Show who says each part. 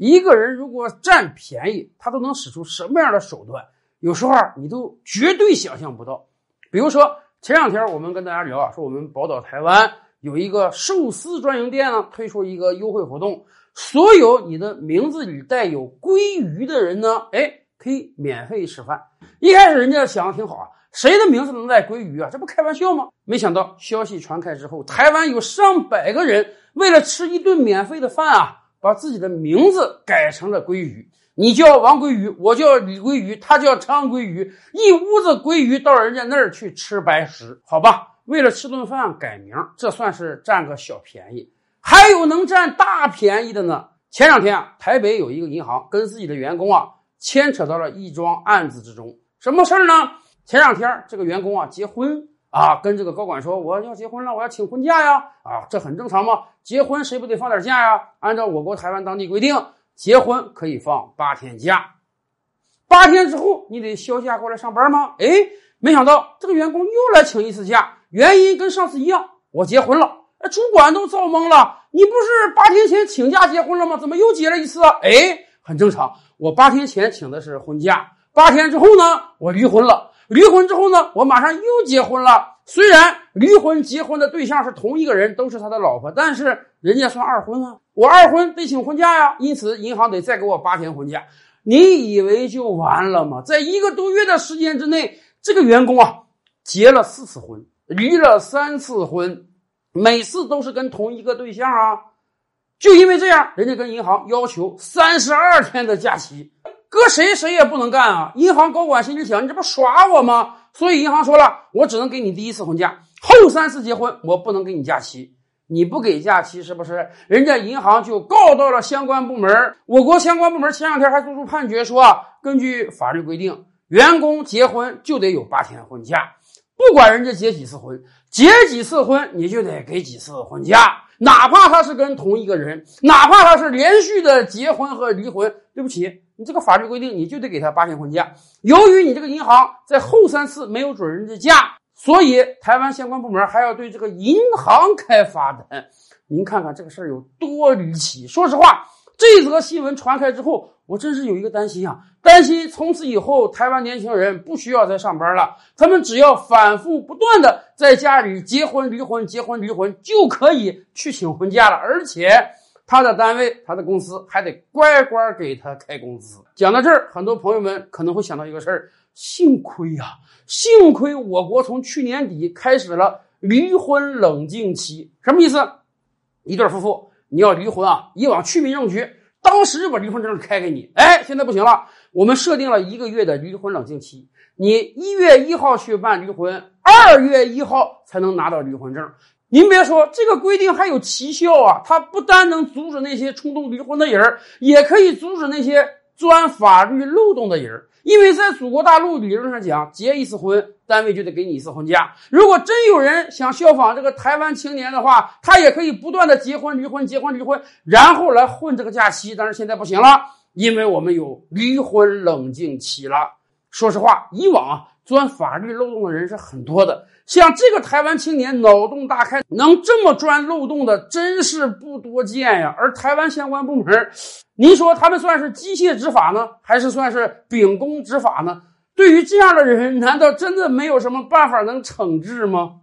Speaker 1: 一个人如果占便宜，他都能使出什么样的手段？有时候，你都绝对想象不到。比如说前两天我们跟大家聊啊，说我们宝岛台湾有一个寿司专营店呢，推出一个优惠活动，所有你的名字里带有鲑鱼的人呢，哎，可以免费吃饭。一开始人家想的挺好啊，谁的名字能带鲑鱼啊？这不开玩笑吗？没想到消息传开之后，台湾有上百个人为了吃一顿免费的饭啊，把自己的名字改成了鲑鱼。你叫王鲑鱼，我叫李鲑鱼，他叫张鲑鱼，一屋子鲑鱼到人家那儿去吃白食，好吧？为了吃顿饭改名，这算是占个小便宜。还有能占大便宜的呢。前两天啊，台北有一个银行跟自己的员工啊牵扯到了一桩案子之中。什么事儿呢？前两天这个员工啊结婚啊，跟这个高管说我要结婚了，我要请婚假呀！啊，这很正常嘛，结婚谁不得放点假呀？按照我国台湾当地规定，结婚可以放八天假，八天之后你得休假过来上班吗？哎，没想到这个员工又来请一次假，原因跟上次一样，我结婚了。哎，主管都遭懵了，你不是八天前请假结婚了吗？怎么又结了一次？哎，很正常，我八天前请的是婚假。八天之后呢，我离婚了。离婚之后呢，我马上又结婚了。虽然离婚结婚的对象是同一个人，都是他的老婆，但是人家算二婚啊。我二婚得请婚假呀，因此银行得再给我八天婚假。你以为就完了吗？在一个多月的时间之内，这个员工啊，结了四次婚，离了三次婚，每次都是跟同一个对象啊。就因为这样，人家跟银行要求三十二天的假期。搁谁谁也不能干啊！银行高管心里想：你这不耍我吗？所以银行说了，我只能给你第一次婚假，后三次结婚我不能给你假期。你不给假期是不是？人家银行就告到了相关部门。我国相关部门前两天还做出判决，说啊根据法律规定，员工结婚就得有八天婚假，不管人家结几次婚，结几次婚你就得给几次婚假，哪怕他是跟同一个人，哪怕他是连续的结婚和离婚，对不起。你这个法律规定，你就得给他八天婚假。由于你这个银行在后三次没有准人家假，所以台湾相关部门还要对这个银行开罚单。您看看这个事儿有多离奇。说实话，这则新闻传开之后，我真是有一个担心啊，担心从此以后台湾年轻人不需要再上班了，他们只要反复不断的在家里结婚离婚结婚离婚，就可以去请婚假了，而且。他的单位，他的公司还得乖乖给他开工资。讲到这儿，很多朋友们可能会想到一个事儿：幸亏呀，幸亏我国从去年底开始了离婚冷静期。什么意思？一对夫妇你要离婚啊，以往去民政局当时就把离婚证开给你。哎，现在不行了，我们设定了一个月的离婚冷静期。你一月一号去办离婚，二月一号才能拿到离婚证。您别说，这个规定还有奇效啊！它不单能阻止那些冲动离婚的人也可以阻止那些钻法律漏洞的人因为在祖国大陆理论上讲，结一次婚，单位就得给你一次婚假。如果真有人想效仿这个台湾青年的话，他也可以不断的结婚离婚，结婚离婚，然后来混这个假期。但是现在不行了，因为我们有离婚冷静期了。说实话，以往啊。钻法律漏洞的人是很多的，像这个台湾青年脑洞大开，能这么钻漏洞的真是不多见呀。而台湾相关部门，您说他们算是机械执法呢，还是算是秉公执法呢？对于这样的人，难道真的没有什么办法能惩治吗？